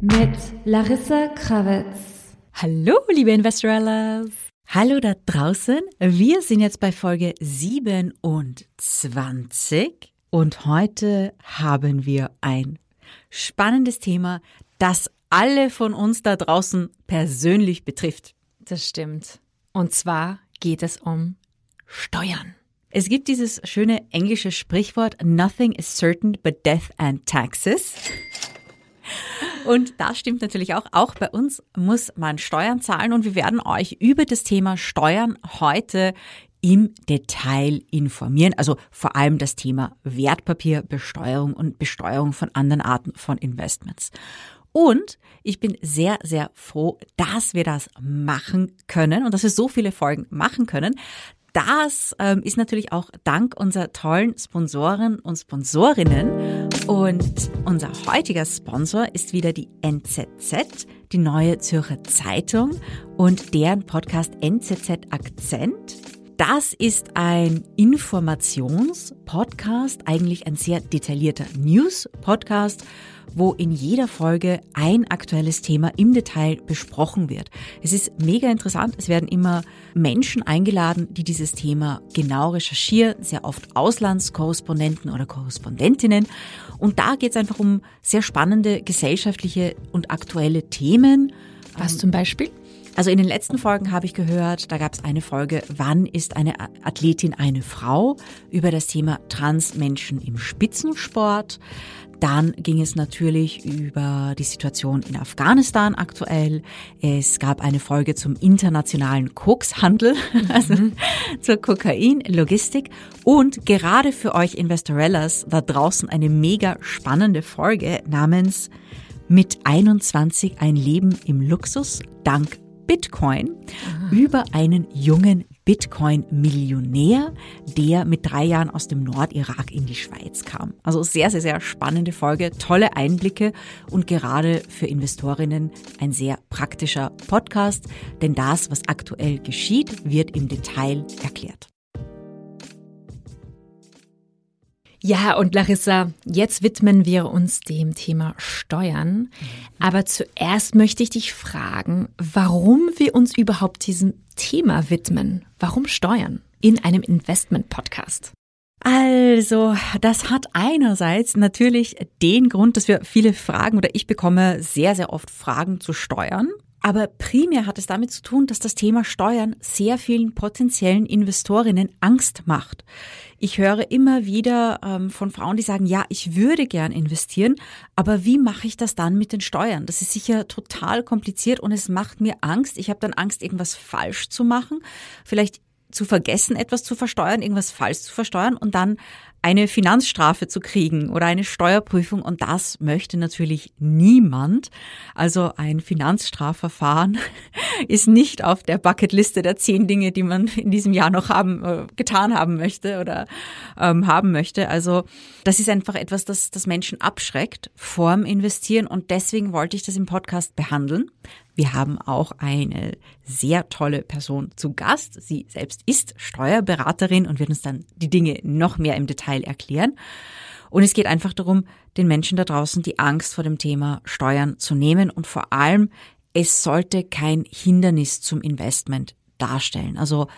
Mit Larissa Krawitz. Hallo, liebe Investorellas. Hallo da draußen. Wir sind jetzt bei Folge 27 und heute haben wir ein spannendes Thema, das alle von uns da draußen persönlich betrifft. Das stimmt. Und zwar geht es um Steuern. Es gibt dieses schöne englische Sprichwort Nothing is certain but death and taxes. Und das stimmt natürlich auch. Auch bei uns muss man Steuern zahlen und wir werden euch über das Thema Steuern heute im Detail informieren. Also vor allem das Thema Wertpapierbesteuerung und Besteuerung von anderen Arten von Investments. Und ich bin sehr, sehr froh, dass wir das machen können und dass wir so viele Folgen machen können. Das ähm, ist natürlich auch dank unserer tollen Sponsoren und Sponsorinnen. Und unser heutiger Sponsor ist wieder die NZZ, die neue Zürcher Zeitung und deren Podcast NZZ Akzent. Das ist ein Informationspodcast, eigentlich ein sehr detaillierter News-Podcast wo in jeder Folge ein aktuelles Thema im Detail besprochen wird. Es ist mega interessant. Es werden immer Menschen eingeladen, die dieses Thema genau recherchieren, sehr oft Auslandskorrespondenten oder Korrespondentinnen. Und da geht es einfach um sehr spannende gesellschaftliche und aktuelle Themen. Was zum Beispiel? Also in den letzten Folgen habe ich gehört, da gab es eine Folge, wann ist eine Athletin eine Frau, über das Thema Transmenschen im Spitzensport. Dann ging es natürlich über die Situation in Afghanistan aktuell. Es gab eine Folge zum internationalen Kokshandel, also mhm. zur Kokain-Logistik. Und gerade für euch Investorellas da draußen eine mega spannende Folge namens Mit 21 ein Leben im Luxus dank Bitcoin Aha. über einen jungen Bitcoin-Millionär, der mit drei Jahren aus dem Nordirak in die Schweiz kam. Also sehr, sehr, sehr spannende Folge, tolle Einblicke und gerade für Investorinnen ein sehr praktischer Podcast, denn das, was aktuell geschieht, wird im Detail erklärt. Ja, und Larissa, jetzt widmen wir uns dem Thema Steuern. Aber zuerst möchte ich dich fragen, warum wir uns überhaupt diesem Thema widmen. Warum Steuern in einem Investment-Podcast? Also, das hat einerseits natürlich den Grund, dass wir viele Fragen oder ich bekomme sehr, sehr oft Fragen zu Steuern. Aber primär hat es damit zu tun, dass das Thema Steuern sehr vielen potenziellen Investorinnen Angst macht. Ich höre immer wieder ähm, von Frauen, die sagen, ja, ich würde gern investieren, aber wie mache ich das dann mit den Steuern? Das ist sicher total kompliziert und es macht mir Angst. Ich habe dann Angst, irgendwas falsch zu machen, vielleicht zu vergessen, etwas zu versteuern, irgendwas falsch zu versteuern und dann eine Finanzstrafe zu kriegen oder eine Steuerprüfung und das möchte natürlich niemand. Also ein Finanzstrafverfahren ist nicht auf der Bucketliste der zehn Dinge, die man in diesem Jahr noch haben, äh, getan haben möchte oder ähm, haben möchte. Also das ist einfach etwas, das, das Menschen abschreckt vorm Investieren und deswegen wollte ich das im Podcast behandeln. Wir haben auch eine sehr tolle Person zu Gast. Sie selbst ist Steuerberaterin und wird uns dann die Dinge noch mehr im Detail erklären. Und es geht einfach darum, den Menschen da draußen die Angst vor dem Thema Steuern zu nehmen und vor allem, es sollte kein Hindernis zum Investment darstellen. Also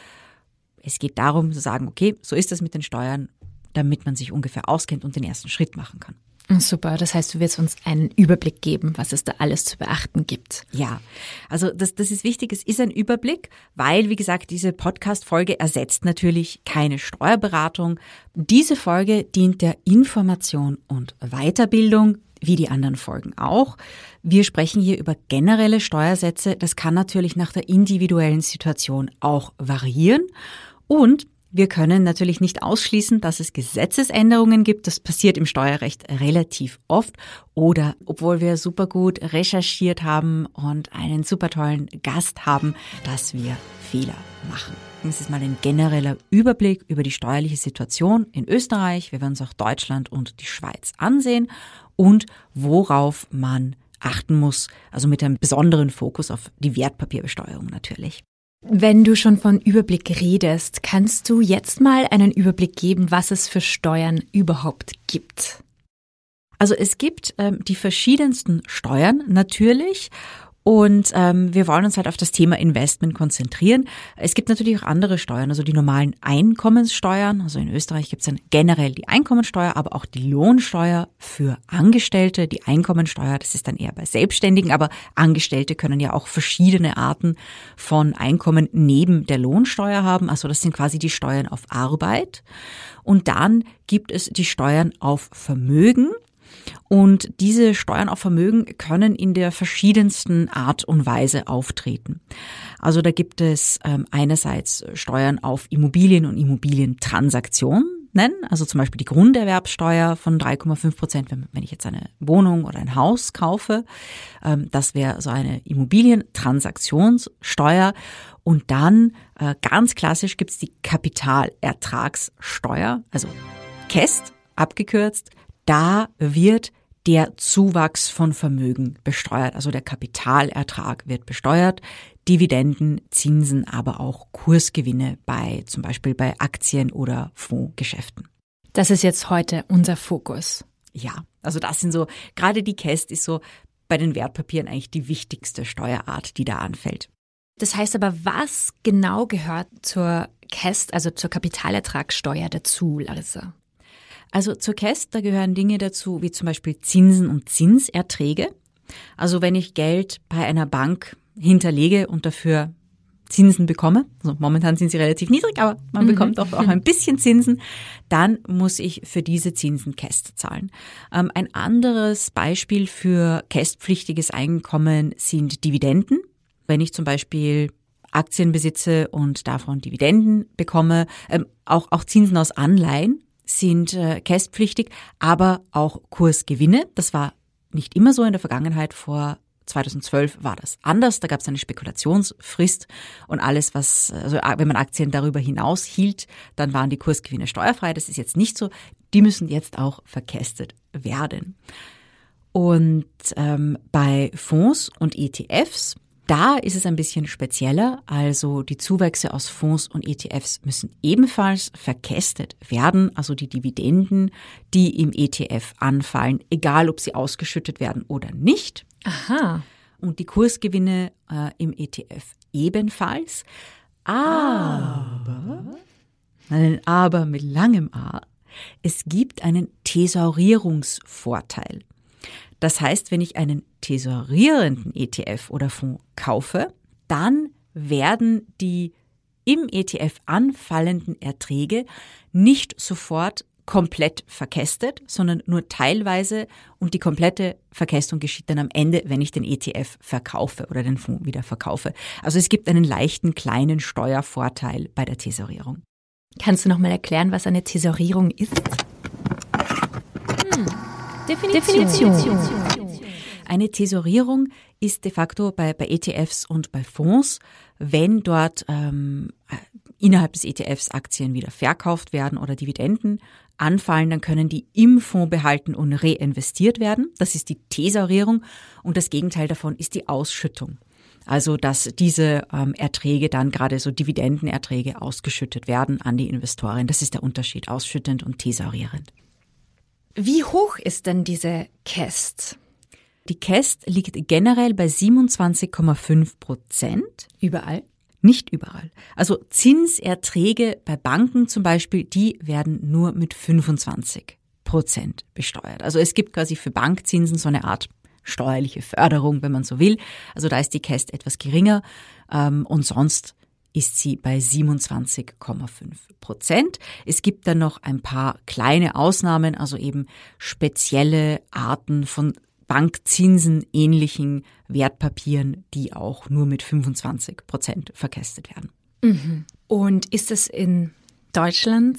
es geht darum zu sagen, okay, so ist das mit den Steuern, damit man sich ungefähr auskennt und den ersten Schritt machen kann. Super, das heißt, du wirst uns einen Überblick geben, was es da alles zu beachten gibt. Ja, also das, das ist wichtig, es ist ein Überblick, weil, wie gesagt, diese Podcast-Folge ersetzt natürlich keine Steuerberatung. Diese Folge dient der Information und Weiterbildung, wie die anderen Folgen auch. Wir sprechen hier über generelle Steuersätze. Das kann natürlich nach der individuellen Situation auch variieren. Und wir können natürlich nicht ausschließen, dass es Gesetzesänderungen gibt. Das passiert im Steuerrecht relativ oft. Oder obwohl wir super gut recherchiert haben und einen super tollen Gast haben, dass wir Fehler machen. Das ist mal ein genereller Überblick über die steuerliche Situation in Österreich. Wir werden uns auch Deutschland und die Schweiz ansehen und worauf man achten muss, also mit einem besonderen Fokus auf die Wertpapierbesteuerung natürlich. Wenn du schon von Überblick redest, kannst du jetzt mal einen Überblick geben, was es für Steuern überhaupt gibt? Also es gibt ähm, die verschiedensten Steuern natürlich und ähm, wir wollen uns halt auf das Thema Investment konzentrieren. Es gibt natürlich auch andere Steuern, also die normalen Einkommenssteuern. Also in Österreich gibt es dann generell die Einkommensteuer, aber auch die Lohnsteuer für Angestellte. Die Einkommensteuer, das ist dann eher bei Selbstständigen, aber Angestellte können ja auch verschiedene Arten von Einkommen neben der Lohnsteuer haben. Also das sind quasi die Steuern auf Arbeit. Und dann gibt es die Steuern auf Vermögen. Und diese Steuern auf Vermögen können in der verschiedensten Art und Weise auftreten. Also da gibt es ähm, einerseits Steuern auf Immobilien und Immobilientransaktionen, nennen, also zum Beispiel die Grunderwerbsteuer von 3,5 Prozent, wenn, ich jetzt eine Wohnung oder ein Haus kaufe. Ähm, das wäre so eine Immobilientransaktionssteuer. Und dann äh, ganz klassisch gibt's die Kapitalertragssteuer, also KEST abgekürzt, da wird der Zuwachs von Vermögen besteuert, also der Kapitalertrag wird besteuert, Dividenden, Zinsen, aber auch Kursgewinne bei zum Beispiel bei Aktien oder Fondsgeschäften. Das ist jetzt heute unser Fokus. Ja, also das sind so, gerade die Käst ist so bei den Wertpapieren eigentlich die wichtigste Steuerart, die da anfällt. Das heißt aber, was genau gehört zur KEST, also zur Kapitalertragssteuer dazu, Larissa? Also zur KEST, da gehören Dinge dazu, wie zum Beispiel Zinsen und Zinserträge. Also wenn ich Geld bei einer Bank hinterlege und dafür Zinsen bekomme, also momentan sind sie relativ niedrig, aber man mhm. bekommt auch, auch ein bisschen Zinsen, dann muss ich für diese Zinsen KEST zahlen. Ähm, ein anderes Beispiel für KEST-pflichtiges Einkommen sind Dividenden. Wenn ich zum Beispiel Aktien besitze und davon Dividenden bekomme, ähm, auch, auch Zinsen aus Anleihen, sind äh, kästpflichtig, aber auch Kursgewinne. Das war nicht immer so in der Vergangenheit. Vor 2012 war das anders. Da gab es eine Spekulationsfrist und alles, was, also wenn man Aktien darüber hinaus hielt, dann waren die Kursgewinne steuerfrei. Das ist jetzt nicht so. Die müssen jetzt auch verkästet werden. Und ähm, bei Fonds und ETFs da ist es ein bisschen spezieller, also die Zuwächse aus Fonds und ETFs müssen ebenfalls verkästet werden, also die Dividenden, die im ETF anfallen, egal ob sie ausgeschüttet werden oder nicht. Aha. Und die Kursgewinne äh, im ETF ebenfalls. Aber, ein Aber mit langem A, es gibt einen Thesaurierungsvorteil. Das heißt, wenn ich einen tesorierenden ETF oder Fonds kaufe, dann werden die im ETF anfallenden Erträge nicht sofort komplett verkästet, sondern nur teilweise und die komplette Verkästung geschieht dann am Ende, wenn ich den ETF verkaufe oder den Fonds wieder verkaufe. Also es gibt einen leichten kleinen Steuervorteil bei der Tesorierung. Kannst du noch mal erklären, was eine Tesorierung ist? Hm. Definition. Definition. Eine Tesorierung ist de facto bei, bei ETFs und bei Fonds, wenn dort ähm, innerhalb des ETFs Aktien wieder verkauft werden oder Dividenden anfallen, dann können die im Fonds behalten und reinvestiert werden. Das ist die Tesorierung und das Gegenteil davon ist die Ausschüttung. Also dass diese ähm, Erträge dann gerade so Dividendenerträge ausgeschüttet werden an die Investoren. Das ist der Unterschied, ausschüttend und tesorierend. Wie hoch ist denn diese Käst? Die Käst liegt generell bei 27,5 Prozent. Überall? Nicht überall. Also Zinserträge bei Banken zum Beispiel, die werden nur mit 25 Prozent besteuert. Also es gibt quasi für Bankzinsen so eine Art steuerliche Förderung, wenn man so will. Also da ist die Käst etwas geringer ähm, und sonst ist sie bei 27,5 Prozent. Es gibt dann noch ein paar kleine Ausnahmen, also eben spezielle Arten von Bankzinsen ähnlichen Wertpapieren, die auch nur mit 25 Prozent verkästet werden. Mhm. Und ist es in Deutschland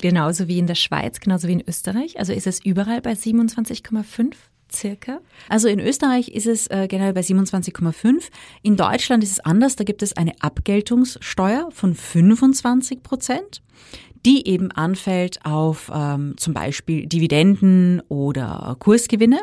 genauso wie in der Schweiz, genauso wie in Österreich? Also ist es überall bei 27,5? circa? Also in Österreich ist es äh, generell bei 27,5. In Deutschland ist es anders. Da gibt es eine Abgeltungssteuer von 25 Prozent, die eben anfällt auf ähm, zum Beispiel Dividenden oder Kursgewinne.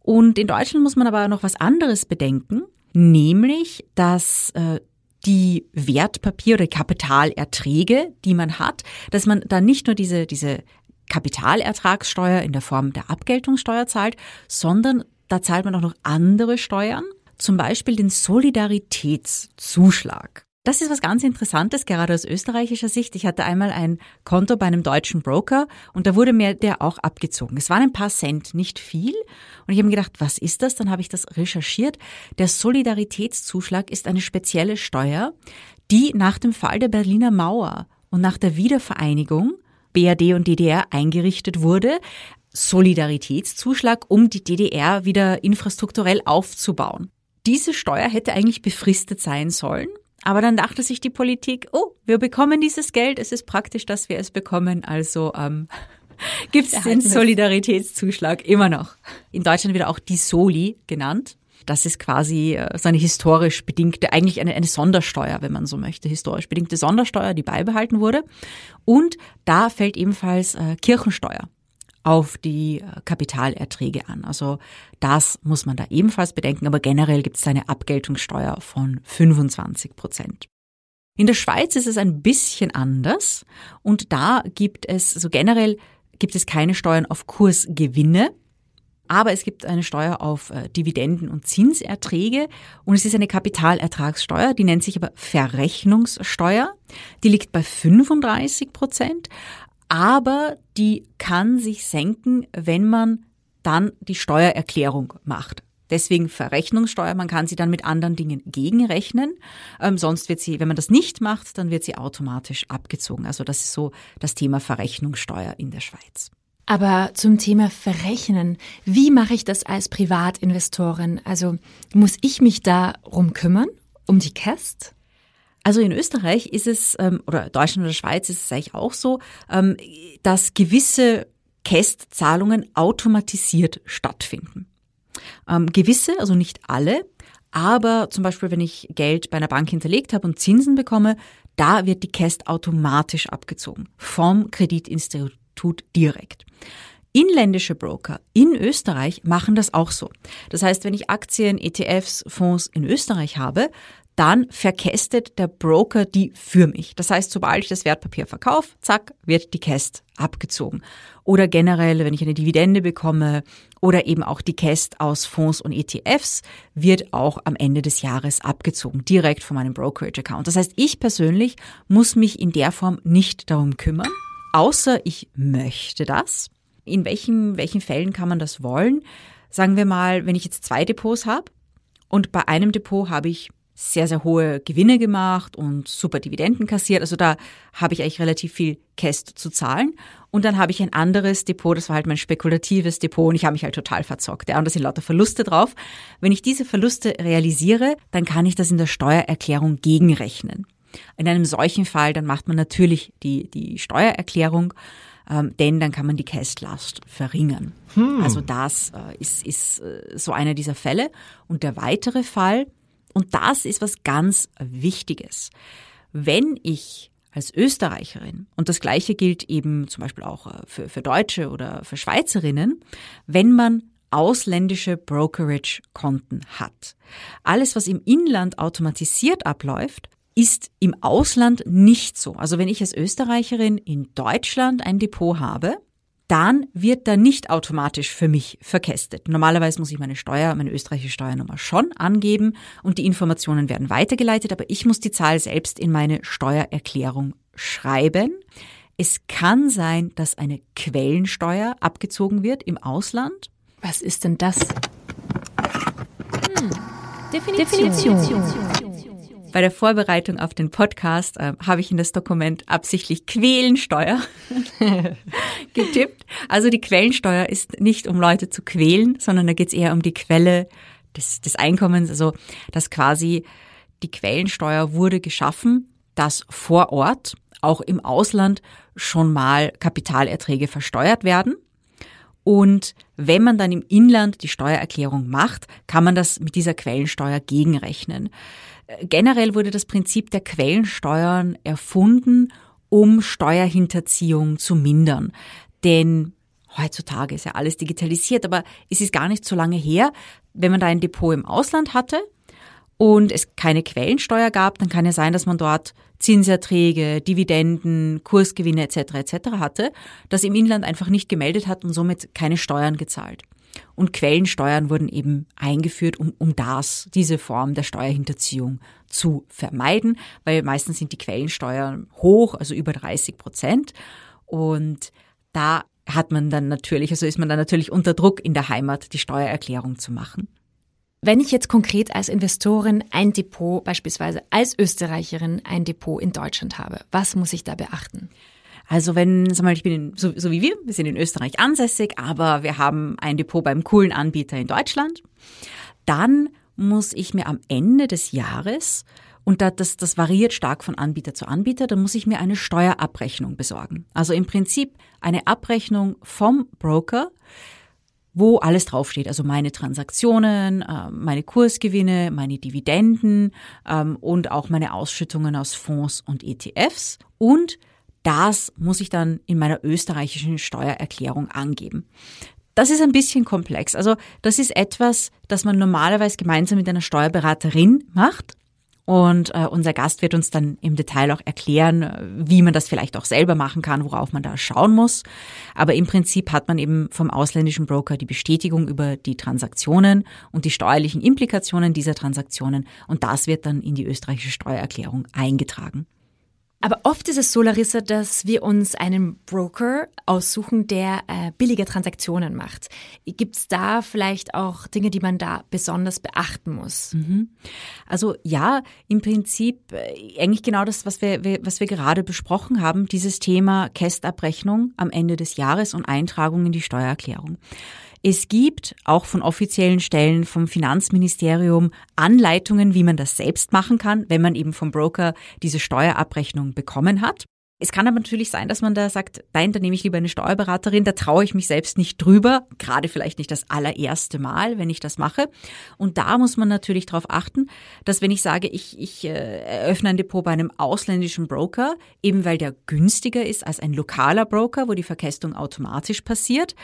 Und in Deutschland muss man aber noch was anderes bedenken, nämlich, dass äh, die Wertpapier- oder Kapitalerträge, die man hat, dass man da nicht nur diese, diese Kapitalertragssteuer in der Form der Abgeltungssteuer zahlt, sondern da zahlt man auch noch andere Steuern, zum Beispiel den Solidaritätszuschlag. Das ist was ganz Interessantes, gerade aus österreichischer Sicht. Ich hatte einmal ein Konto bei einem deutschen Broker und da wurde mir der auch abgezogen. Es waren ein paar Cent, nicht viel. Und ich habe mir gedacht, was ist das? Dann habe ich das recherchiert. Der Solidaritätszuschlag ist eine spezielle Steuer, die nach dem Fall der Berliner Mauer und nach der Wiedervereinigung BRD und DDR eingerichtet wurde. Solidaritätszuschlag, um die DDR wieder infrastrukturell aufzubauen. Diese Steuer hätte eigentlich befristet sein sollen. Aber dann dachte sich die Politik, oh, wir bekommen dieses Geld, es ist praktisch, dass wir es bekommen, also ähm, gibt es den Solidaritätszuschlag immer noch. In Deutschland wird auch die Soli genannt. Das ist quasi äh, so eine historisch bedingte, eigentlich eine, eine Sondersteuer, wenn man so möchte, historisch bedingte Sondersteuer, die beibehalten wurde. Und da fällt ebenfalls äh, Kirchensteuer auf die äh, Kapitalerträge an. Also das muss man da ebenfalls bedenken, aber generell gibt es eine Abgeltungssteuer von 25 Prozent. In der Schweiz ist es ein bisschen anders und da gibt es, also generell gibt es keine Steuern auf Kursgewinne, aber es gibt eine Steuer auf äh, Dividenden und Zinserträge und es ist eine Kapitalertragssteuer, die nennt sich aber Verrechnungssteuer. Die liegt bei 35 Prozent, aber die kann sich senken, wenn man dann die Steuererklärung macht. Deswegen Verrechnungssteuer, man kann sie dann mit anderen Dingen gegenrechnen. Ähm, sonst wird sie, wenn man das nicht macht, dann wird sie automatisch abgezogen. Also das ist so das Thema Verrechnungssteuer in der Schweiz. Aber zum Thema Verrechnen, wie mache ich das als Privatinvestorin? Also muss ich mich darum kümmern, um die Käst? Also in Österreich ist es, ähm, oder Deutschland oder Schweiz ist es eigentlich auch so, ähm, dass gewisse Kästzahlungen automatisiert stattfinden. Ähm, gewisse, also nicht alle, aber zum Beispiel, wenn ich Geld bei einer Bank hinterlegt habe und Zinsen bekomme, da wird die Käst automatisch abgezogen vom Kreditinstitut direkt. Inländische Broker in Österreich machen das auch so. Das heißt, wenn ich Aktien, ETFs, Fonds in Österreich habe, dann verkästet der Broker die für mich. Das heißt, sobald ich das Wertpapier verkaufe, zack, wird die Käst abgezogen. Oder generell, wenn ich eine Dividende bekomme oder eben auch die Käst aus Fonds und ETFs, wird auch am Ende des Jahres abgezogen, direkt von meinem Brokerage-Account. Das heißt, ich persönlich muss mich in der Form nicht darum kümmern, außer ich möchte das. In welchen, welchen Fällen kann man das wollen? Sagen wir mal, wenn ich jetzt zwei Depots habe und bei einem Depot habe ich sehr, sehr hohe Gewinne gemacht und super Dividenden kassiert. Also da habe ich eigentlich relativ viel Käst zu zahlen. Und dann habe ich ein anderes Depot, das war halt mein spekulatives Depot und ich habe mich halt total verzockt. Ja, und da sind lauter Verluste drauf. Wenn ich diese Verluste realisiere, dann kann ich das in der Steuererklärung gegenrechnen. In einem solchen Fall, dann macht man natürlich die, die Steuererklärung, ähm, denn dann kann man die Kästlast verringern. Hm. Also das äh, ist, ist äh, so einer dieser Fälle. Und der weitere Fall, und das ist was ganz Wichtiges. Wenn ich als Österreicherin, und das Gleiche gilt eben zum Beispiel auch äh, für, für Deutsche oder für Schweizerinnen, wenn man ausländische Brokerage-Konten hat. Alles, was im Inland automatisiert abläuft, ist im Ausland nicht so. Also wenn ich als Österreicherin in Deutschland ein Depot habe, dann wird da nicht automatisch für mich verkästet. Normalerweise muss ich meine Steuer, meine österreichische Steuernummer schon angeben und die Informationen werden weitergeleitet, aber ich muss die Zahl selbst in meine Steuererklärung schreiben. Es kann sein, dass eine Quellensteuer abgezogen wird im Ausland. Was ist denn das? Hm. Definition. Definition. Bei der Vorbereitung auf den Podcast äh, habe ich in das Dokument absichtlich Quälensteuer getippt. Also die Quellensteuer ist nicht, um Leute zu quälen, sondern da geht es eher um die Quelle des, des Einkommens. Also dass quasi die Quellensteuer wurde geschaffen, dass vor Ort, auch im Ausland, schon mal Kapitalerträge versteuert werden. Und wenn man dann im Inland die Steuererklärung macht, kann man das mit dieser Quellensteuer gegenrechnen. Generell wurde das Prinzip der Quellensteuern erfunden, um Steuerhinterziehung zu mindern. Denn heutzutage ist ja alles digitalisiert, aber es ist gar nicht so lange her, wenn man da ein Depot im Ausland hatte und es keine Quellensteuer gab, dann kann ja sein, dass man dort Zinserträge, Dividenden, Kursgewinne etc. etc. hatte, das im Inland einfach nicht gemeldet hat und somit keine Steuern gezahlt. Und Quellensteuern wurden eben eingeführt, um, um das, diese Form der Steuerhinterziehung zu vermeiden, weil meistens sind die Quellensteuern hoch, also über 30 Prozent. Und da hat man dann natürlich, also ist man dann natürlich unter Druck in der Heimat, die Steuererklärung zu machen. Wenn ich jetzt konkret als Investorin ein Depot, beispielsweise als Österreicherin ein Depot in Deutschland habe, was muss ich da beachten? Also wenn, sag mal, ich bin in, so, so wie wir, wir sind in Österreich ansässig, aber wir haben ein Depot beim coolen Anbieter in Deutschland, dann muss ich mir am Ende des Jahres und das, das variiert stark von Anbieter zu Anbieter, dann muss ich mir eine Steuerabrechnung besorgen. Also im Prinzip eine Abrechnung vom Broker, wo alles draufsteht. Also meine Transaktionen, ähm, meine Kursgewinne, meine Dividenden ähm, und auch meine Ausschüttungen aus Fonds und ETFs. Und das muss ich dann in meiner österreichischen Steuererklärung angeben. Das ist ein bisschen komplex. Also das ist etwas, das man normalerweise gemeinsam mit einer Steuerberaterin macht. Und äh, unser Gast wird uns dann im Detail auch erklären, wie man das vielleicht auch selber machen kann, worauf man da schauen muss. Aber im Prinzip hat man eben vom ausländischen Broker die Bestätigung über die Transaktionen und die steuerlichen Implikationen dieser Transaktionen. Und das wird dann in die österreichische Steuererklärung eingetragen. Aber oft ist es so, Larissa, dass wir uns einen Broker aussuchen, der äh, billige Transaktionen macht. Gibt es da vielleicht auch Dinge, die man da besonders beachten muss? Mhm. Also ja, im Prinzip äh, eigentlich genau das, was wir, was wir gerade besprochen haben, dieses Thema Kästabrechnung am Ende des Jahres und Eintragung in die Steuererklärung. Es gibt auch von offiziellen Stellen vom Finanzministerium Anleitungen, wie man das selbst machen kann, wenn man eben vom Broker diese Steuerabrechnung bekommen hat. Es kann aber natürlich sein, dass man da sagt, nein, da nehme ich lieber eine Steuerberaterin, da traue ich mich selbst nicht drüber, gerade vielleicht nicht das allererste Mal, wenn ich das mache. Und da muss man natürlich darauf achten, dass wenn ich sage, ich, ich äh, eröffne ein Depot bei einem ausländischen Broker, eben weil der günstiger ist als ein lokaler Broker, wo die Verkästung automatisch passiert,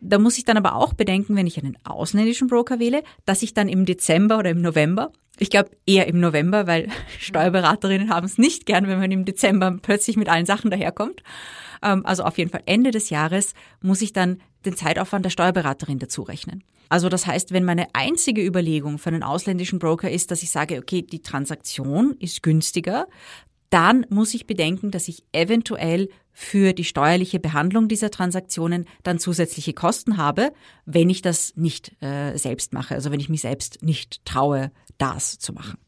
da muss ich dann aber auch bedenken, wenn ich einen ausländischen Broker wähle, dass ich dann im Dezember oder im November ich glaube eher im November, weil Steuerberaterinnen haben es nicht gern, wenn man im Dezember plötzlich mit allen Sachen daherkommt. Ähm, also auf jeden Fall Ende des Jahres muss ich dann den Zeitaufwand der Steuerberaterin dazu rechnen. Also das heißt, wenn meine einzige Überlegung für einen ausländischen Broker ist, dass ich sage, okay, die Transaktion ist günstiger, dann muss ich bedenken, dass ich eventuell für die steuerliche Behandlung dieser Transaktionen dann zusätzliche Kosten habe, wenn ich das nicht äh, selbst mache, also wenn ich mich selbst nicht traue, das zu machen.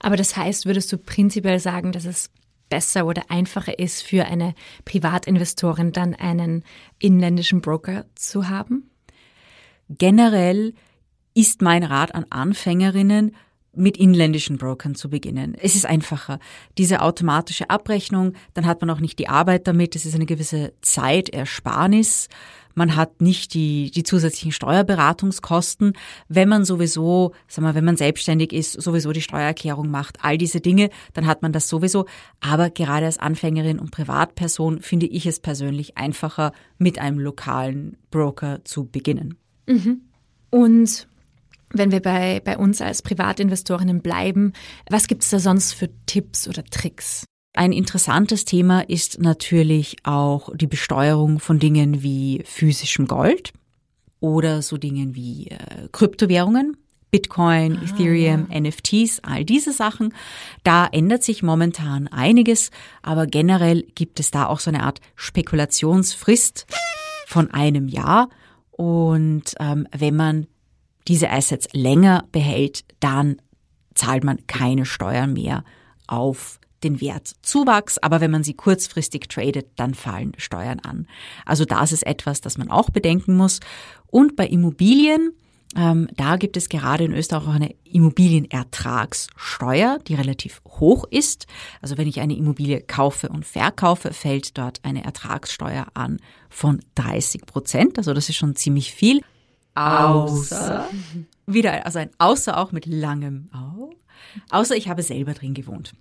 Aber das heißt, würdest du prinzipiell sagen, dass es besser oder einfacher ist für eine Privatinvestorin dann einen inländischen Broker zu haben? Generell ist mein Rat an Anfängerinnen, mit inländischen Brokern zu beginnen. Es ist einfacher. Diese automatische Abrechnung, dann hat man auch nicht die Arbeit damit, es ist eine gewisse Zeitersparnis. Man hat nicht die, die zusätzlichen Steuerberatungskosten, wenn man sowieso, sagen wir, wenn man selbstständig ist, sowieso die Steuererklärung macht, all diese Dinge, dann hat man das sowieso. Aber gerade als Anfängerin und Privatperson finde ich es persönlich einfacher, mit einem lokalen Broker zu beginnen. Mhm. Und wenn wir bei, bei uns als Privatinvestorinnen bleiben, was gibt es da sonst für Tipps oder Tricks? Ein interessantes Thema ist natürlich auch die Besteuerung von Dingen wie physischem Gold oder so Dingen wie äh, Kryptowährungen. Bitcoin, ah, Ethereum, ja. NFTs, all diese Sachen. Da ändert sich momentan einiges, aber generell gibt es da auch so eine Art Spekulationsfrist von einem Jahr. Und ähm, wenn man diese Assets länger behält, dann zahlt man keine Steuern mehr auf den Wertzuwachs, aber wenn man sie kurzfristig tradet, dann fallen Steuern an. Also das ist etwas, das man auch bedenken muss. Und bei Immobilien, ähm, da gibt es gerade in Österreich auch eine Immobilienertragssteuer, die relativ hoch ist. Also wenn ich eine Immobilie kaufe und verkaufe, fällt dort eine Ertragssteuer an von 30 Prozent. Also das ist schon ziemlich viel. Außer, wieder, also ein Außer auch mit langem Au. Außer ich habe selber drin gewohnt.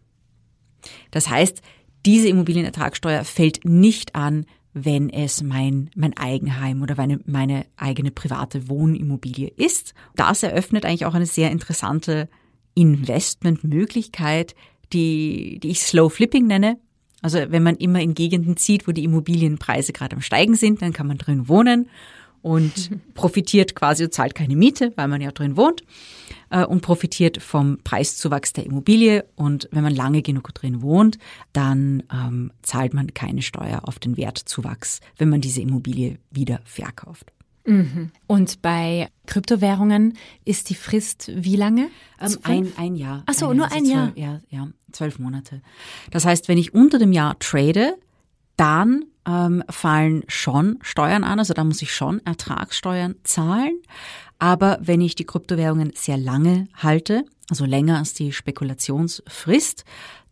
Das heißt, diese Immobilienertragssteuer fällt nicht an, wenn es mein, mein Eigenheim oder meine, meine eigene private Wohnimmobilie ist. Das eröffnet eigentlich auch eine sehr interessante Investmentmöglichkeit, die, die ich Slow Flipping nenne. Also wenn man immer in Gegenden zieht, wo die Immobilienpreise gerade am Steigen sind, dann kann man drin wohnen und profitiert quasi und zahlt keine Miete, weil man ja drin wohnt äh, und profitiert vom Preiszuwachs der Immobilie. Und wenn man lange genug drin wohnt, dann ähm, zahlt man keine Steuer auf den Wertzuwachs, wenn man diese Immobilie wieder verkauft. Mhm. Und bei Kryptowährungen ist die Frist wie lange? Ähm, ein, ein Jahr. Ach so, nur ein Jahr. Zwölf, ja, ja, zwölf Monate. Das heißt, wenn ich unter dem Jahr trade, dann ähm, fallen schon Steuern an, also da muss ich schon Ertragssteuern zahlen. Aber wenn ich die Kryptowährungen sehr lange halte, also länger als die Spekulationsfrist,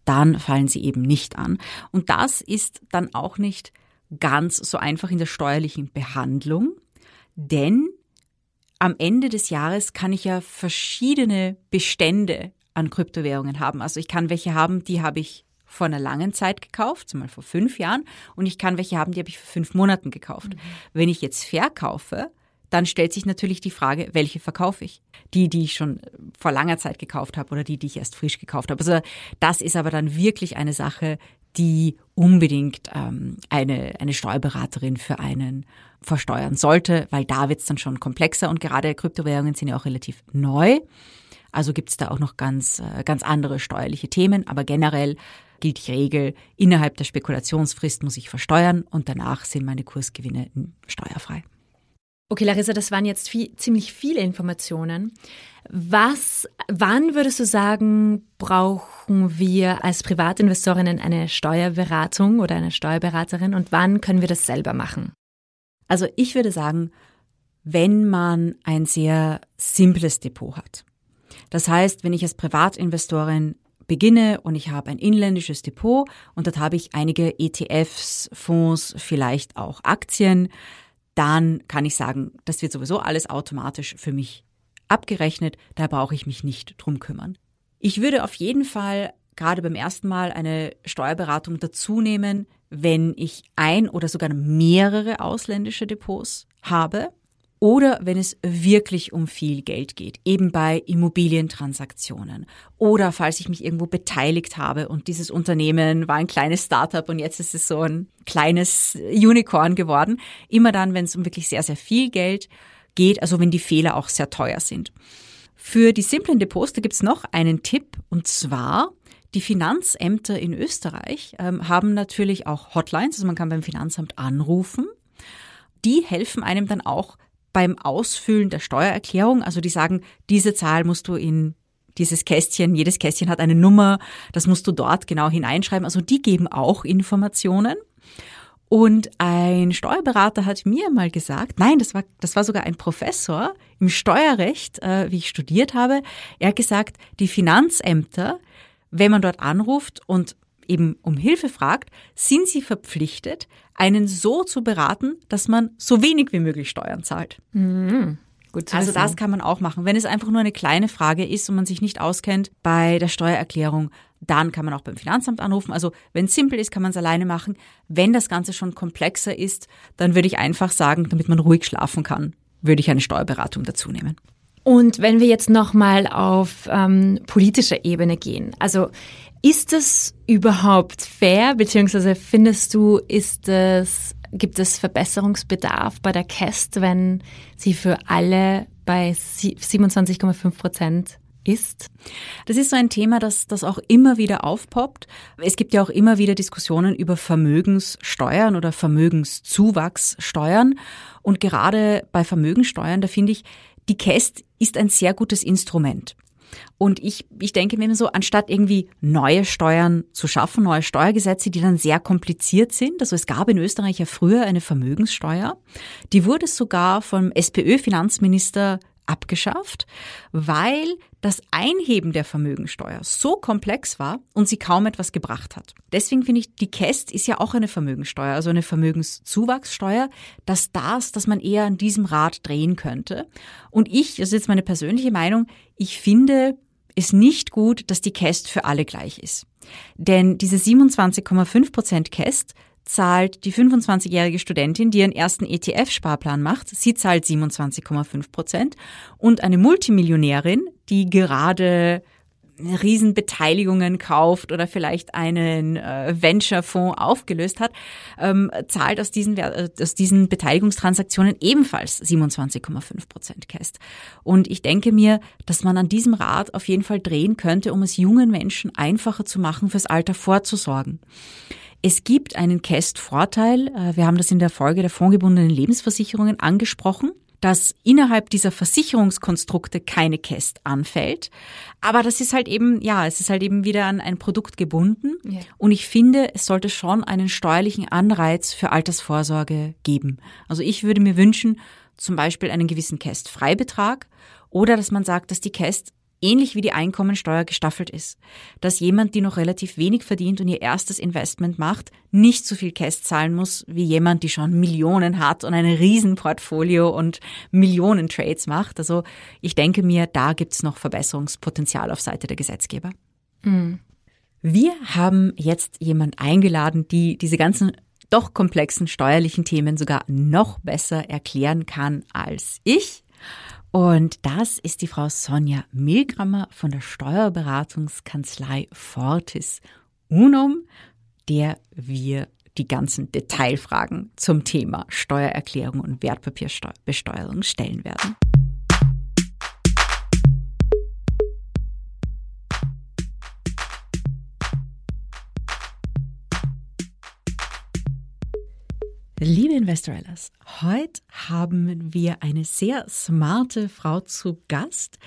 dann fallen sie eben nicht an. Und das ist dann auch nicht ganz so einfach in der steuerlichen Behandlung, denn am Ende des Jahres kann ich ja verschiedene Bestände an Kryptowährungen haben. Also ich kann welche haben, die habe ich vor einer langen Zeit gekauft, zum Beispiel vor fünf Jahren, und ich kann welche haben, die habe ich vor fünf Monaten gekauft. Mhm. Wenn ich jetzt verkaufe, dann stellt sich natürlich die Frage, welche verkaufe ich? Die, die ich schon vor langer Zeit gekauft habe oder die, die ich erst frisch gekauft habe. Also das ist aber dann wirklich eine Sache, die unbedingt ähm, eine, eine Steuerberaterin für einen versteuern sollte, weil da wird es dann schon komplexer und gerade Kryptowährungen sind ja auch relativ neu. Also gibt es da auch noch ganz, äh, ganz andere steuerliche Themen, aber generell gilt die Regel, innerhalb der Spekulationsfrist muss ich versteuern und danach sind meine Kursgewinne steuerfrei. Okay, Larissa, das waren jetzt viel, ziemlich viele Informationen. Was, wann würdest du sagen, brauchen wir als Privatinvestorinnen eine Steuerberatung oder eine Steuerberaterin und wann können wir das selber machen? Also ich würde sagen, wenn man ein sehr simples Depot hat. Das heißt, wenn ich als Privatinvestorin beginne und ich habe ein inländisches Depot und dort habe ich einige ETFs, Fonds, vielleicht auch Aktien, dann kann ich sagen, das wird sowieso alles automatisch für mich abgerechnet, da brauche ich mich nicht drum kümmern. Ich würde auf jeden Fall gerade beim ersten Mal eine Steuerberatung dazu nehmen, wenn ich ein oder sogar mehrere ausländische Depots habe oder wenn es wirklich um viel Geld geht, eben bei Immobilientransaktionen oder falls ich mich irgendwo beteiligt habe und dieses Unternehmen war ein kleines Startup und jetzt ist es so ein kleines Unicorn geworden. Immer dann, wenn es um wirklich sehr, sehr viel Geld geht, also wenn die Fehler auch sehr teuer sind. Für die simplen Depots, da gibt's noch einen Tipp und zwar die Finanzämter in Österreich ähm, haben natürlich auch Hotlines, also man kann beim Finanzamt anrufen. Die helfen einem dann auch beim Ausfüllen der Steuererklärung. Also die sagen, diese Zahl musst du in dieses Kästchen, jedes Kästchen hat eine Nummer, das musst du dort genau hineinschreiben. Also die geben auch Informationen. Und ein Steuerberater hat mir mal gesagt, nein, das war, das war sogar ein Professor im Steuerrecht, äh, wie ich studiert habe. Er hat gesagt, die Finanzämter, wenn man dort anruft und eben um Hilfe fragt, sind sie verpflichtet, einen so zu beraten, dass man so wenig wie möglich Steuern zahlt. Mhm. Gut also das kann man auch machen. Wenn es einfach nur eine kleine Frage ist und man sich nicht auskennt bei der Steuererklärung, dann kann man auch beim Finanzamt anrufen. Also wenn es simpel ist, kann man es alleine machen. Wenn das Ganze schon komplexer ist, dann würde ich einfach sagen, damit man ruhig schlafen kann, würde ich eine Steuerberatung dazu nehmen. Und wenn wir jetzt nochmal auf ähm, politischer Ebene gehen, also ist es überhaupt fair, beziehungsweise findest du, ist es, gibt es Verbesserungsbedarf bei der CAST, wenn sie für alle bei 27,5 Prozent ist? Das ist so ein Thema, das, das auch immer wieder aufpoppt. Es gibt ja auch immer wieder Diskussionen über Vermögenssteuern oder Vermögenszuwachssteuern. Und gerade bei Vermögenssteuern, da finde ich, die CAST ist ein sehr gutes Instrument. Und ich, ich denke mir so, anstatt irgendwie neue Steuern zu schaffen, neue Steuergesetze, die dann sehr kompliziert sind. Also es gab in Österreich ja früher eine Vermögenssteuer. Die wurde sogar vom SPÖ-Finanzminister abgeschafft, weil das Einheben der Vermögensteuer so komplex war und sie kaum etwas gebracht hat. Deswegen finde ich, die KEST ist ja auch eine Vermögensteuer, also eine Vermögenszuwachssteuer, dass das, dass man eher an diesem Rad drehen könnte. Und ich, das ist jetzt meine persönliche Meinung, ich finde es nicht gut, dass die KEST für alle gleich ist. Denn diese 27,5 Prozent KEST zahlt die 25-jährige Studentin, die ihren ersten ETF-Sparplan macht, sie zahlt 27,5 Prozent. Und eine Multimillionärin, die gerade Riesenbeteiligungen kauft oder vielleicht einen äh, Venture-Fonds aufgelöst hat, ähm, zahlt aus diesen, äh, aus diesen Beteiligungstransaktionen ebenfalls 27,5 Prozent Cast. Und ich denke mir, dass man an diesem Rad auf jeden Fall drehen könnte, um es jungen Menschen einfacher zu machen, fürs Alter vorzusorgen. Es gibt einen Cast-Vorteil. Äh, wir haben das in der Folge der fondgebundenen Lebensversicherungen angesprochen dass innerhalb dieser Versicherungskonstrukte keine Käst anfällt. Aber das ist halt eben, ja, es ist halt eben wieder an ein Produkt gebunden. Ja. Und ich finde, es sollte schon einen steuerlichen Anreiz für Altersvorsorge geben. Also ich würde mir wünschen, zum Beispiel einen gewissen Käst-Freibetrag oder dass man sagt, dass die Käst ähnlich wie die Einkommensteuer gestaffelt ist. Dass jemand, die noch relativ wenig verdient und ihr erstes Investment macht, nicht so viel Cash zahlen muss wie jemand, die schon Millionen hat und ein Riesenportfolio und Millionen Trades macht. Also ich denke mir, da gibt's noch Verbesserungspotenzial auf Seite der Gesetzgeber. Mhm. Wir haben jetzt jemand eingeladen, die diese ganzen doch komplexen steuerlichen Themen sogar noch besser erklären kann als ich. Und das ist die Frau Sonja Milgrammer von der Steuerberatungskanzlei Fortis Unum, der wir die ganzen Detailfragen zum Thema Steuererklärung und Wertpapierbesteuerung stellen werden. Liebe Investorellas, heute haben wir eine sehr smarte Frau zu Gast,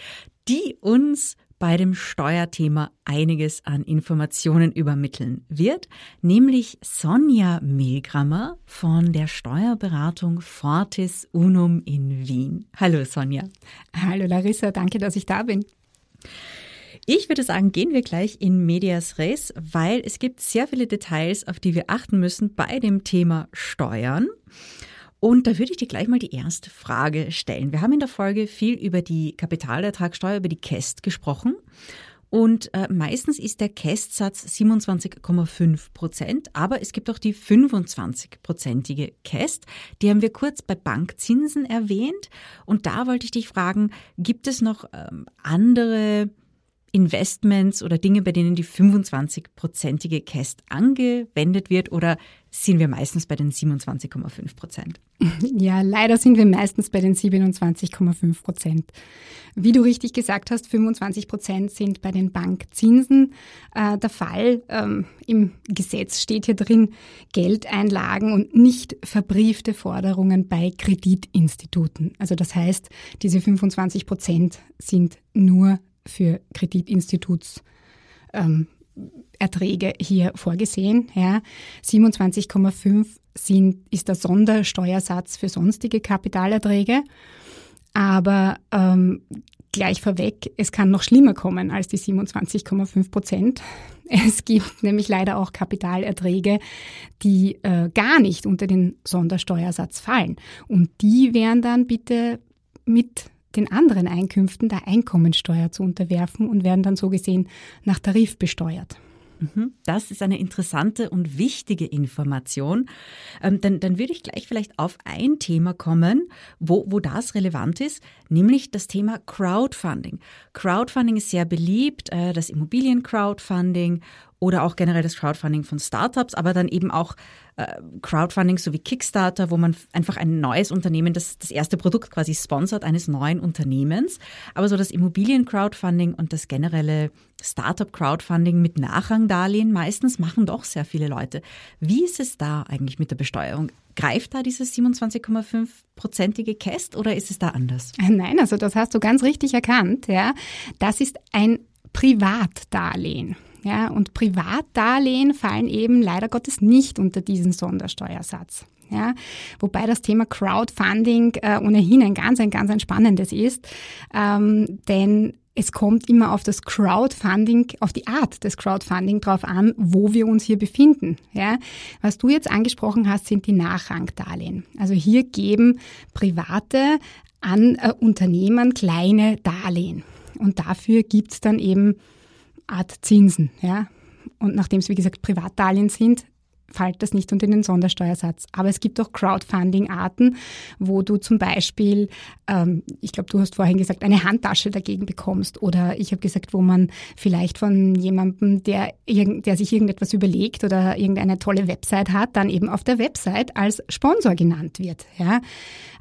die uns bei dem Steuerthema einiges an Informationen übermitteln wird, nämlich Sonja Milgrammer von der Steuerberatung Fortis Unum in Wien. Hallo Sonja. Hallo Larissa, danke, dass ich da bin. Ich würde sagen, gehen wir gleich in Medias Res, weil es gibt sehr viele Details, auf die wir achten müssen bei dem Thema Steuern. Und da würde ich dir gleich mal die erste Frage stellen. Wir haben in der Folge viel über die Kapitalertragssteuer, über die KEST gesprochen. Und äh, meistens ist der KEST-Satz 27,5 Prozent, aber es gibt auch die 25-prozentige KEST. Die haben wir kurz bei Bankzinsen erwähnt. Und da wollte ich dich fragen, gibt es noch ähm, andere Investments oder Dinge, bei denen die 25-prozentige Cast angewendet wird oder sind wir meistens bei den 27,5 Prozent? Ja, leider sind wir meistens bei den 27,5 Prozent. Wie du richtig gesagt hast, 25 Prozent sind bei den Bankzinsen äh, der Fall. Ähm, Im Gesetz steht hier drin Geldeinlagen und nicht verbriefte Forderungen bei Kreditinstituten. Also das heißt, diese 25 Prozent sind nur für Kreditinstituts ähm, Erträge hier vorgesehen. Ja. 27,5 sind, ist der Sondersteuersatz für sonstige Kapitalerträge. Aber ähm, gleich vorweg, es kann noch schlimmer kommen als die 27,5 Prozent. Es gibt nämlich leider auch Kapitalerträge, die äh, gar nicht unter den Sondersteuersatz fallen. Und die wären dann bitte mit den anderen Einkünften der Einkommensteuer zu unterwerfen und werden dann so gesehen nach Tarif besteuert. Mhm. Das ist eine interessante und wichtige Information. Ähm, dann, dann würde ich gleich vielleicht auf ein Thema kommen, wo, wo das relevant ist, nämlich das Thema Crowdfunding. Crowdfunding ist sehr beliebt, äh, das Immobilien-Crowdfunding oder auch generell das Crowdfunding von Startups, aber dann eben auch äh, Crowdfunding sowie Kickstarter, wo man einfach ein neues Unternehmen, das das erste Produkt quasi sponsert eines neuen Unternehmens. Aber so das Immobilien-Crowdfunding und das generelle Startup-Crowdfunding mit Nachrangdarlehen meistens machen doch sehr viele Leute. Wie ist es da eigentlich mit der Besteuerung? Greift da dieses 27,5-prozentige Cast oder ist es da anders? Nein, also das hast du ganz richtig erkannt. Ja, das ist ein Privatdarlehen. Ja, und Privatdarlehen fallen eben leider Gottes nicht unter diesen Sondersteuersatz. Ja, wobei das Thema Crowdfunding äh, ohnehin ein ganz, ein ganz ein spannendes ist, ähm, denn es kommt immer auf das Crowdfunding, auf die Art des Crowdfunding drauf an, wo wir uns hier befinden. Ja, was du jetzt angesprochen hast, sind die Nachrangdarlehen. Also hier geben Private an äh, Unternehmen kleine Darlehen. Und dafür gibt's dann eben Art Zinsen. Ja? Und nachdem es, wie gesagt, Privatdarlehen sind, fällt das nicht unter den Sondersteuersatz. Aber es gibt auch Crowdfunding-Arten, wo du zum Beispiel, ähm, ich glaube, du hast vorhin gesagt, eine Handtasche dagegen bekommst. Oder ich habe gesagt, wo man vielleicht von jemandem, der, der sich irgendetwas überlegt oder irgendeine tolle Website hat, dann eben auf der Website als Sponsor genannt wird. Ja.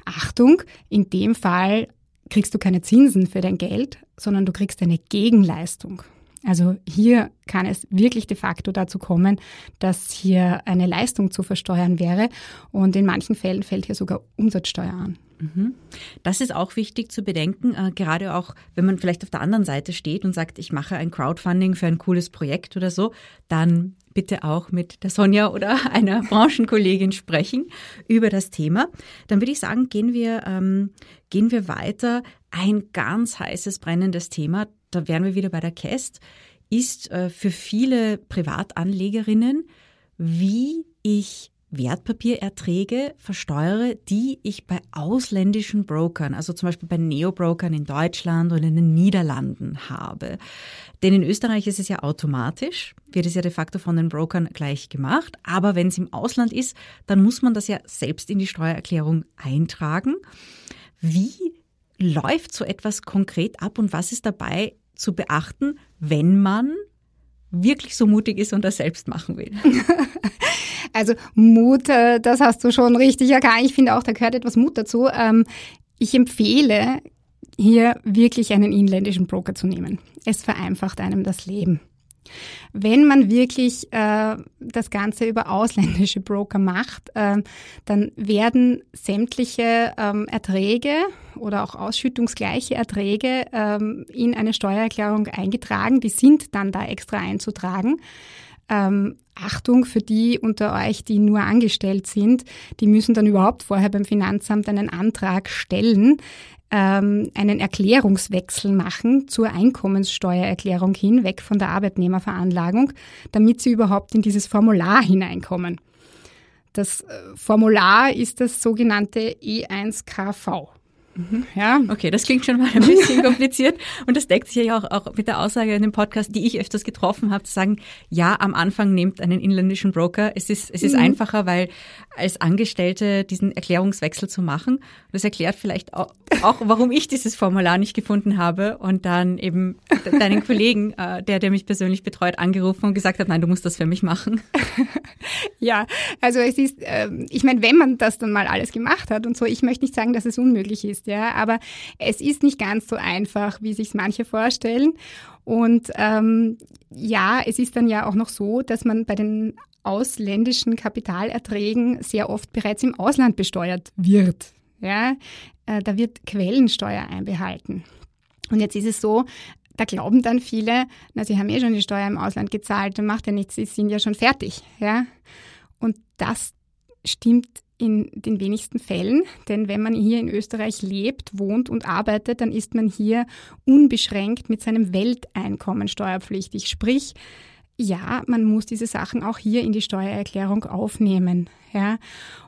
Achtung, in dem Fall kriegst du keine Zinsen für dein Geld, sondern du kriegst eine Gegenleistung. Also hier kann es wirklich de facto dazu kommen, dass hier eine Leistung zu versteuern wäre und in manchen Fällen fällt hier sogar Umsatzsteuer an. Mhm. Das ist auch wichtig zu bedenken, äh, gerade auch, wenn man vielleicht auf der anderen Seite steht und sagt, ich mache ein Crowdfunding für ein cooles Projekt oder so, dann bitte auch mit der Sonja oder einer Branchenkollegin sprechen über das Thema. Dann würde ich sagen, gehen wir, ähm, gehen wir weiter. Ein ganz heißes, brennendes Thema, da wären wir wieder bei der Käst, ist äh, für viele Privatanlegerinnen, wie ich Wertpapiererträge versteuere, die ich bei ausländischen Brokern, also zum Beispiel bei Neobrokern in Deutschland oder in den Niederlanden habe. Denn in Österreich ist es ja automatisch, wird es ja de facto von den Brokern gleich gemacht. Aber wenn es im Ausland ist, dann muss man das ja selbst in die Steuererklärung eintragen. Wie läuft so etwas konkret ab und was ist dabei zu beachten, wenn man wirklich so mutig ist und das selbst machen will? Also Mut, äh, das hast du schon richtig erkannt. Ich finde auch, da gehört etwas Mut dazu. Ähm, ich empfehle, hier wirklich einen inländischen Broker zu nehmen. Es vereinfacht einem das Leben. Wenn man wirklich äh, das Ganze über ausländische Broker macht, äh, dann werden sämtliche ähm, Erträge oder auch ausschüttungsgleiche Erträge ähm, in eine Steuererklärung eingetragen. Die sind dann da extra einzutragen. Ähm, Achtung für die unter euch, die nur angestellt sind, die müssen dann überhaupt vorher beim Finanzamt einen Antrag stellen, ähm, einen Erklärungswechsel machen zur Einkommenssteuererklärung hin, weg von der Arbeitnehmerveranlagung, damit sie überhaupt in dieses Formular hineinkommen. Das äh, Formular ist das sogenannte E1KV. Mhm. Ja. Okay, das klingt schon mal ein bisschen kompliziert. Und das deckt sich ja auch, auch mit der Aussage in dem Podcast, die ich öfters getroffen habe, zu sagen, ja, am Anfang nehmt einen inländischen Broker. Es ist, es ist mhm. einfacher, weil als Angestellte diesen Erklärungswechsel zu machen, das erklärt vielleicht auch, warum ich dieses Formular nicht gefunden habe und dann eben deinen Kollegen, äh, der, der mich persönlich betreut, angerufen und gesagt hat, nein, du musst das für mich machen. Ja, also es ist, äh, ich meine, wenn man das dann mal alles gemacht hat und so, ich möchte nicht sagen, dass es unmöglich ist, ja, aber es ist nicht ganz so einfach, wie sich manche vorstellen. Und ähm, ja, es ist dann ja auch noch so, dass man bei den ausländischen Kapitalerträgen sehr oft bereits im Ausland besteuert wird. Ja, äh, da wird Quellensteuer einbehalten. Und jetzt ist es so, da glauben dann viele, na, sie haben eh schon die Steuer im Ausland gezahlt, dann macht ja nichts, sie sind ja schon fertig. Ja? Und das stimmt in den wenigsten Fällen, denn wenn man hier in Österreich lebt, wohnt und arbeitet, dann ist man hier unbeschränkt mit seinem Welteinkommen steuerpflichtig. Sprich, ja, man muss diese Sachen auch hier in die Steuererklärung aufnehmen. Ja?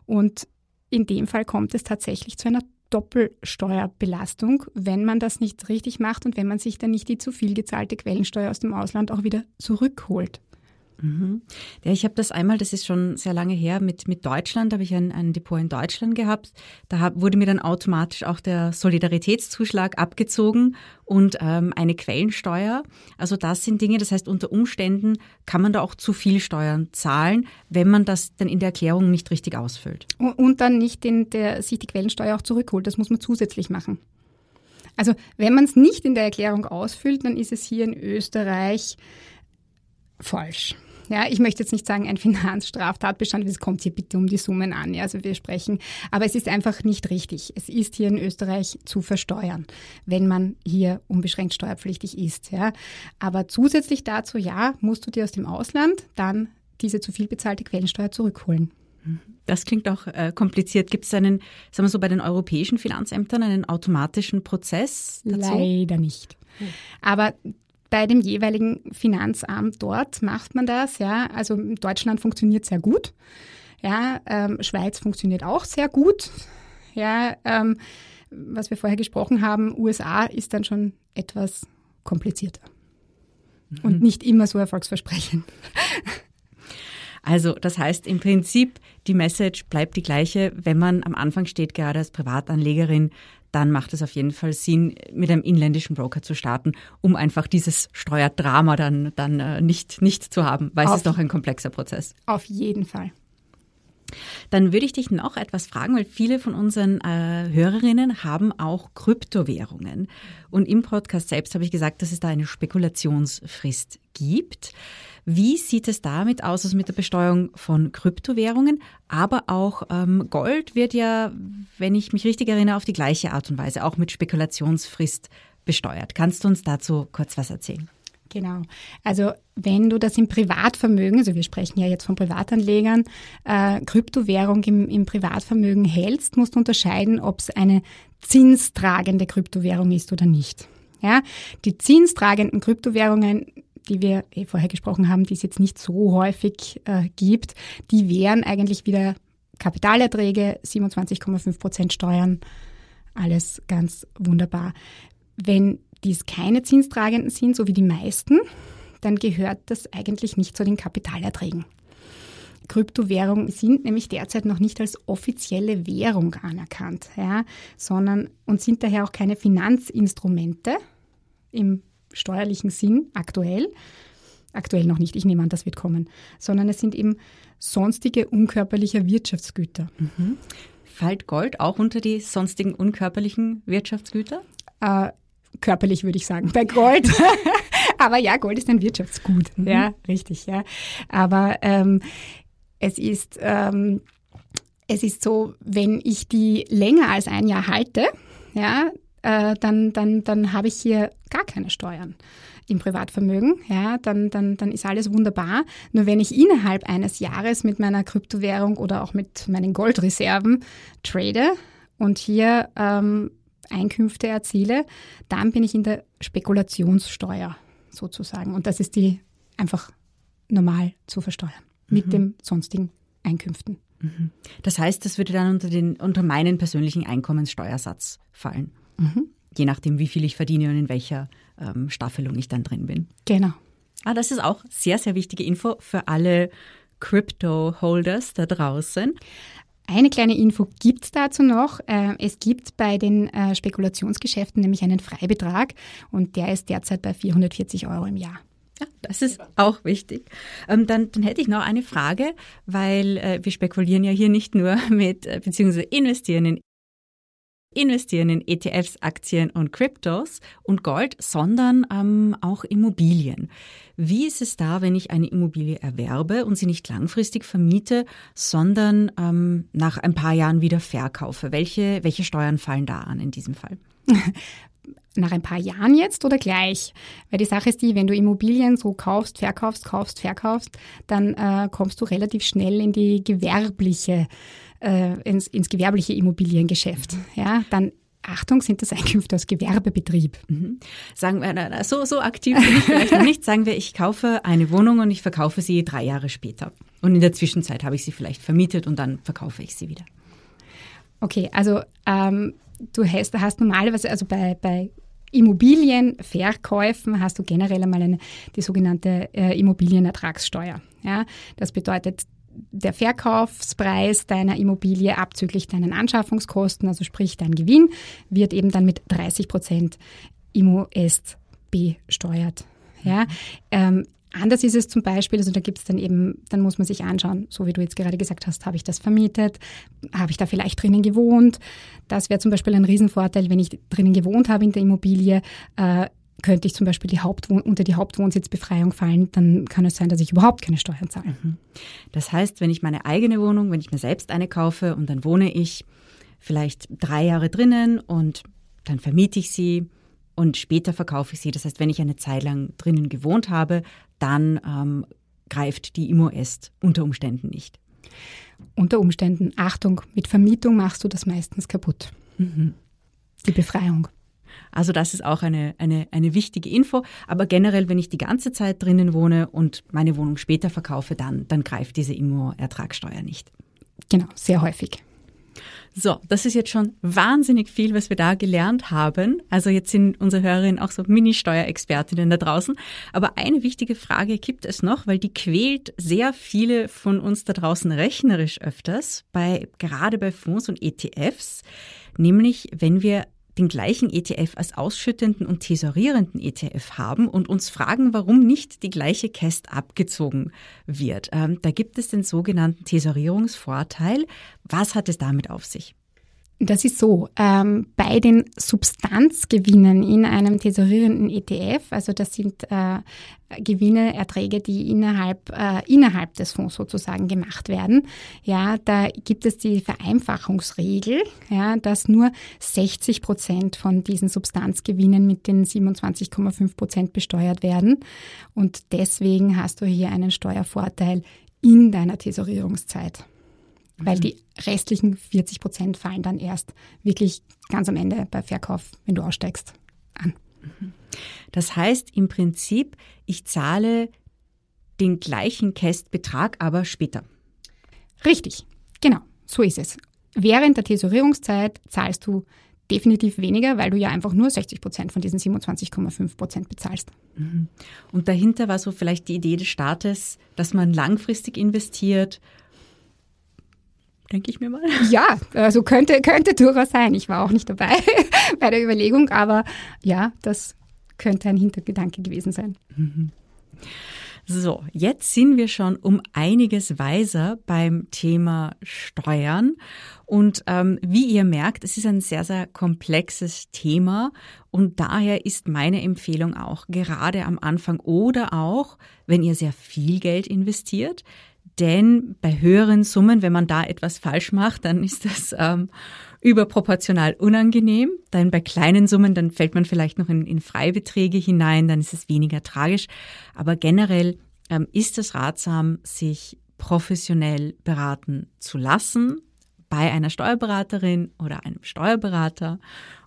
Und in dem Fall kommt es tatsächlich zu einer Doppelsteuerbelastung, wenn man das nicht richtig macht und wenn man sich dann nicht die zu viel gezahlte Quellensteuer aus dem Ausland auch wieder zurückholt. Mhm. Ja, ich habe das einmal, das ist schon sehr lange her, mit, mit Deutschland, habe ich ein, ein Depot in Deutschland gehabt. Da hab, wurde mir dann automatisch auch der Solidaritätszuschlag abgezogen und ähm, eine Quellensteuer. Also das sind Dinge, das heißt, unter Umständen kann man da auch zu viel Steuern zahlen, wenn man das dann in der Erklärung nicht richtig ausfüllt. Und dann nicht den, der sich die Quellensteuer auch zurückholt. Das muss man zusätzlich machen. Also wenn man es nicht in der Erklärung ausfüllt, dann ist es hier in Österreich falsch. Ja, ich möchte jetzt nicht sagen, ein Finanzstraftatbestand, es kommt hier bitte um die Summen an. Ja, also wir sprechen, aber es ist einfach nicht richtig. Es ist hier in Österreich zu versteuern, wenn man hier unbeschränkt steuerpflichtig ist. Ja, aber zusätzlich dazu, ja, musst du dir aus dem Ausland dann diese zu viel bezahlte Quellensteuer zurückholen. Das klingt auch äh, kompliziert. Gibt es einen, sagen wir so, bei den europäischen Finanzämtern einen automatischen Prozess dazu? Leider nicht. Aber bei dem jeweiligen Finanzamt dort macht man das. Ja, also Deutschland funktioniert sehr gut. Ja, ähm, Schweiz funktioniert auch sehr gut. Ja, ähm, was wir vorher gesprochen haben, USA ist dann schon etwas komplizierter mhm. und nicht immer so erfolgsversprechend. Also das heißt im Prinzip, die Message bleibt die gleiche. Wenn man am Anfang steht, gerade als Privatanlegerin, dann macht es auf jeden Fall Sinn, mit einem inländischen Broker zu starten, um einfach dieses Steuerdrama dann, dann äh, nicht, nicht zu haben, weil auf, es ist doch ein komplexer Prozess. Auf jeden Fall. Dann würde ich dich noch etwas fragen, weil viele von unseren äh, Hörerinnen haben auch Kryptowährungen. Und im Podcast selbst habe ich gesagt, dass es da eine Spekulationsfrist gibt. Wie sieht es damit aus, also mit der Besteuerung von Kryptowährungen? Aber auch ähm, Gold wird ja, wenn ich mich richtig erinnere, auf die gleiche Art und Weise, auch mit Spekulationsfrist besteuert. Kannst du uns dazu kurz was erzählen? Genau. Also wenn du das im Privatvermögen, also wir sprechen ja jetzt von Privatanlegern, äh, Kryptowährung im, im Privatvermögen hältst, musst du unterscheiden, ob es eine zinstragende Kryptowährung ist oder nicht. Ja, die zinstragenden Kryptowährungen, die wir eh vorher gesprochen haben, die es jetzt nicht so häufig äh, gibt, die wären eigentlich wieder Kapitalerträge, 27,5 Prozent Steuern, alles ganz wunderbar. Wenn dies keine Zinstragenden sind, so wie die meisten, dann gehört das eigentlich nicht zu den Kapitalerträgen. Kryptowährungen sind nämlich derzeit noch nicht als offizielle Währung anerkannt, ja, sondern und sind daher auch keine Finanzinstrumente im steuerlichen Sinn aktuell. Aktuell noch nicht, ich nehme an, das wird kommen, sondern es sind eben sonstige unkörperliche Wirtschaftsgüter. Mhm. Fällt Gold auch unter die sonstigen unkörperlichen Wirtschaftsgüter? Äh, körperlich würde ich sagen, bei Gold. Aber ja, Gold ist ein Wirtschaftsgut. Mhm. Ja, richtig, ja. Aber ähm, es ist, ähm, es ist so, wenn ich die länger als ein Jahr halte, ja, äh, dann, dann, dann habe ich hier gar keine Steuern im Privatvermögen, ja, dann, dann, dann ist alles wunderbar. Nur wenn ich innerhalb eines Jahres mit meiner Kryptowährung oder auch mit meinen Goldreserven trade und hier ähm, Einkünfte erziele, dann bin ich in der Spekulationssteuer sozusagen. Und das ist die einfach normal zu versteuern mit mhm. dem sonstigen Einkünften. Mhm. Das heißt, das würde dann unter, den, unter meinen persönlichen Einkommenssteuersatz fallen. Mhm. Je nachdem, wie viel ich verdiene und in welcher ähm, Staffelung ich dann drin bin. Genau. Ah, das ist auch sehr, sehr wichtige Info für alle Crypto-Holders da draußen. Eine kleine Info gibt es dazu noch. Äh, es gibt bei den äh, Spekulationsgeschäften nämlich einen Freibetrag und der ist derzeit bei 440 Euro im Jahr. Ja, das ist auch wichtig. Ähm, dann, dann hätte ich noch eine Frage, weil äh, wir spekulieren ja hier nicht nur mit, beziehungsweise investieren in investieren in ETFs, Aktien und Kryptos und Gold, sondern ähm, auch Immobilien. Wie ist es da, wenn ich eine Immobilie erwerbe und sie nicht langfristig vermiete, sondern ähm, nach ein paar Jahren wieder verkaufe? Welche, welche Steuern fallen da an in diesem Fall? nach ein paar Jahren jetzt oder gleich? Weil die Sache ist die, wenn du Immobilien so kaufst, verkaufst, kaufst, verkaufst, dann äh, kommst du relativ schnell in die gewerbliche äh, ins, ins gewerbliche Immobiliengeschäft. Mhm. Ja, dann Achtung, sind das Einkünfte aus Gewerbebetrieb. Mhm. Sagen wir, so, so aktiv bin ich vielleicht noch nicht. Sagen wir, ich kaufe eine Wohnung und ich verkaufe sie drei Jahre später. Und in der Zwischenzeit habe ich sie vielleicht vermietet und dann verkaufe ich sie wieder. Okay, also ähm, du hast, hast normalerweise, also bei, bei Immobilienverkäufen hast du generell einmal eine, die sogenannte äh, Immobilienertragssteuer. Ja, das bedeutet, der Verkaufspreis deiner Immobilie abzüglich deinen Anschaffungskosten, also sprich dein Gewinn, wird eben dann mit 30 Prozent Immo-Est besteuert. Ja, ähm, Anders ist es zum Beispiel, also da gibt es dann eben, dann muss man sich anschauen, so wie du jetzt gerade gesagt hast, habe ich das vermietet, habe ich da vielleicht drinnen gewohnt. Das wäre zum Beispiel ein Riesenvorteil, wenn ich drinnen gewohnt habe in der Immobilie, äh, könnte ich zum Beispiel die Hauptwohn unter die Hauptwohnsitzbefreiung fallen, dann kann es sein, dass ich überhaupt keine Steuern zahle. Mhm. Das heißt, wenn ich meine eigene Wohnung, wenn ich mir selbst eine kaufe und dann wohne ich vielleicht drei Jahre drinnen und dann vermiete ich sie und später verkaufe ich sie. Das heißt, wenn ich eine Zeit lang drinnen gewohnt habe, dann ähm, greift die Immo-Est unter Umständen nicht. Unter Umständen, Achtung, mit Vermietung machst du das meistens kaputt. Mhm. Die Befreiung. Also das ist auch eine, eine, eine wichtige Info. Aber generell, wenn ich die ganze Zeit drinnen wohne und meine Wohnung später verkaufe, dann, dann greift diese Immo-Ertragssteuer nicht. Genau, sehr häufig. So, das ist jetzt schon wahnsinnig viel, was wir da gelernt haben. Also jetzt sind unsere Hörerinnen auch so Mini-Steuerexpertinnen da draußen. Aber eine wichtige Frage gibt es noch, weil die quält sehr viele von uns da draußen rechnerisch öfters, bei, gerade bei Fonds und ETFs. Nämlich, wenn wir den gleichen ETF als ausschüttenden und tesorierenden ETF haben und uns fragen, warum nicht die gleiche Käst abgezogen wird. Ähm, da gibt es den sogenannten Tesorierungsvorteil. Was hat es damit auf sich? Das ist so, ähm, bei den Substanzgewinnen in einem tesorierenden ETF, also das sind äh, Gewinne, Erträge, die innerhalb, äh, innerhalb des Fonds sozusagen gemacht werden, ja, da gibt es die Vereinfachungsregel, ja, dass nur 60 Prozent von diesen Substanzgewinnen mit den 27,5 Prozent besteuert werden. Und deswegen hast du hier einen Steuervorteil in deiner Tesorierungszeit weil die restlichen 40 Prozent fallen dann erst wirklich ganz am Ende bei Verkauf, wenn du aussteigst, an. Das heißt im Prinzip, ich zahle den gleichen Kästbetrag, aber später. Richtig, genau, so ist es. Während der Tesorierungszeit zahlst du definitiv weniger, weil du ja einfach nur 60 Prozent von diesen 27,5 Prozent bezahlst. Mhm. Und dahinter war so vielleicht die Idee des Staates, dass man langfristig investiert denke ich mir mal. Ja, also könnte, könnte durchaus sein. Ich war auch nicht dabei bei der Überlegung, aber ja, das könnte ein Hintergedanke gewesen sein. Mhm. So, jetzt sind wir schon um einiges weiser beim Thema Steuern. Und ähm, wie ihr merkt, es ist ein sehr, sehr komplexes Thema. Und daher ist meine Empfehlung auch gerade am Anfang oder auch, wenn ihr sehr viel Geld investiert, denn bei höheren Summen, wenn man da etwas falsch macht, dann ist das ähm, überproportional unangenehm. Denn bei kleinen Summen, dann fällt man vielleicht noch in, in Freibeträge hinein, dann ist es weniger tragisch. Aber generell ähm, ist es ratsam, sich professionell beraten zu lassen bei einer Steuerberaterin oder einem Steuerberater.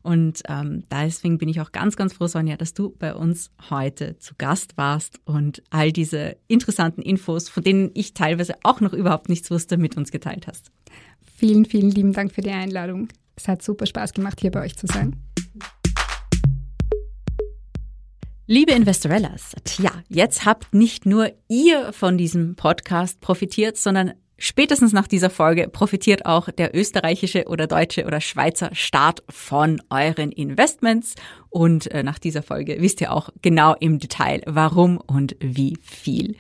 Und ähm, deswegen bin ich auch ganz, ganz froh, Sonja, dass du bei uns heute zu Gast warst und all diese interessanten Infos, von denen ich teilweise auch noch überhaupt nichts wusste, mit uns geteilt hast. Vielen, vielen lieben Dank für die Einladung. Es hat super Spaß gemacht, hier bei euch zu sein. Liebe Investorellas, tja, jetzt habt nicht nur ihr von diesem Podcast profitiert, sondern Spätestens nach dieser Folge profitiert auch der österreichische oder deutsche oder Schweizer Staat von euren Investments. Und äh, nach dieser Folge wisst ihr auch genau im Detail, warum und wie viel.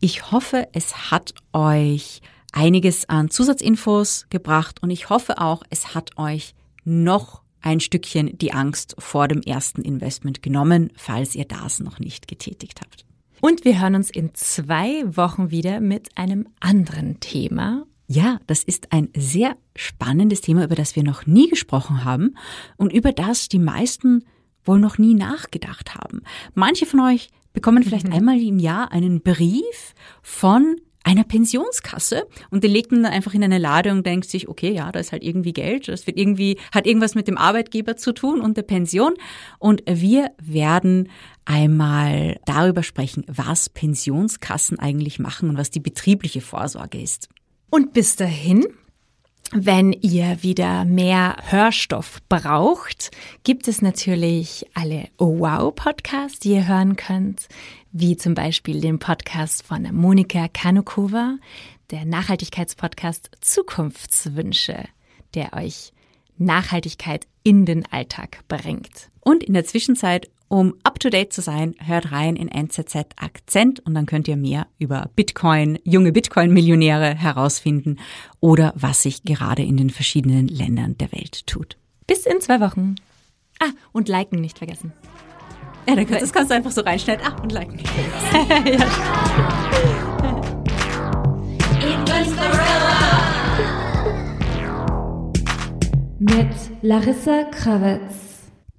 Ich hoffe, es hat euch einiges an Zusatzinfos gebracht und ich hoffe auch, es hat euch noch ein Stückchen die Angst vor dem ersten Investment genommen, falls ihr das noch nicht getätigt habt. Und wir hören uns in zwei Wochen wieder mit einem anderen Thema. Ja, das ist ein sehr spannendes Thema, über das wir noch nie gesprochen haben und über das die meisten wohl noch nie nachgedacht haben. Manche von euch bekommen vielleicht mhm. einmal im Jahr einen Brief von einer Pensionskasse und den legt man dann einfach in eine Lade und denkt sich, okay, ja, da ist halt irgendwie Geld, das wird irgendwie, hat irgendwas mit dem Arbeitgeber zu tun und der Pension. Und wir werden einmal darüber sprechen, was Pensionskassen eigentlich machen und was die betriebliche Vorsorge ist. Und bis dahin wenn ihr wieder mehr Hörstoff braucht, gibt es natürlich alle Oh Wow Podcasts, die ihr hören könnt, wie zum Beispiel den Podcast von Monika Kanukova, der Nachhaltigkeitspodcast Zukunftswünsche, der euch Nachhaltigkeit in den Alltag bringt. Und in der Zwischenzeit um up-to-date zu sein, hört rein in NZZ Akzent und dann könnt ihr mehr über Bitcoin, junge Bitcoin-Millionäre herausfinden oder was sich gerade in den verschiedenen Ländern der Welt tut. Bis in zwei Wochen. Ah, und liken nicht vergessen. Ja, dann kannst, das kannst du einfach so reinschneiden. Ah, und liken nicht vergessen. Mit Larissa Krawitz.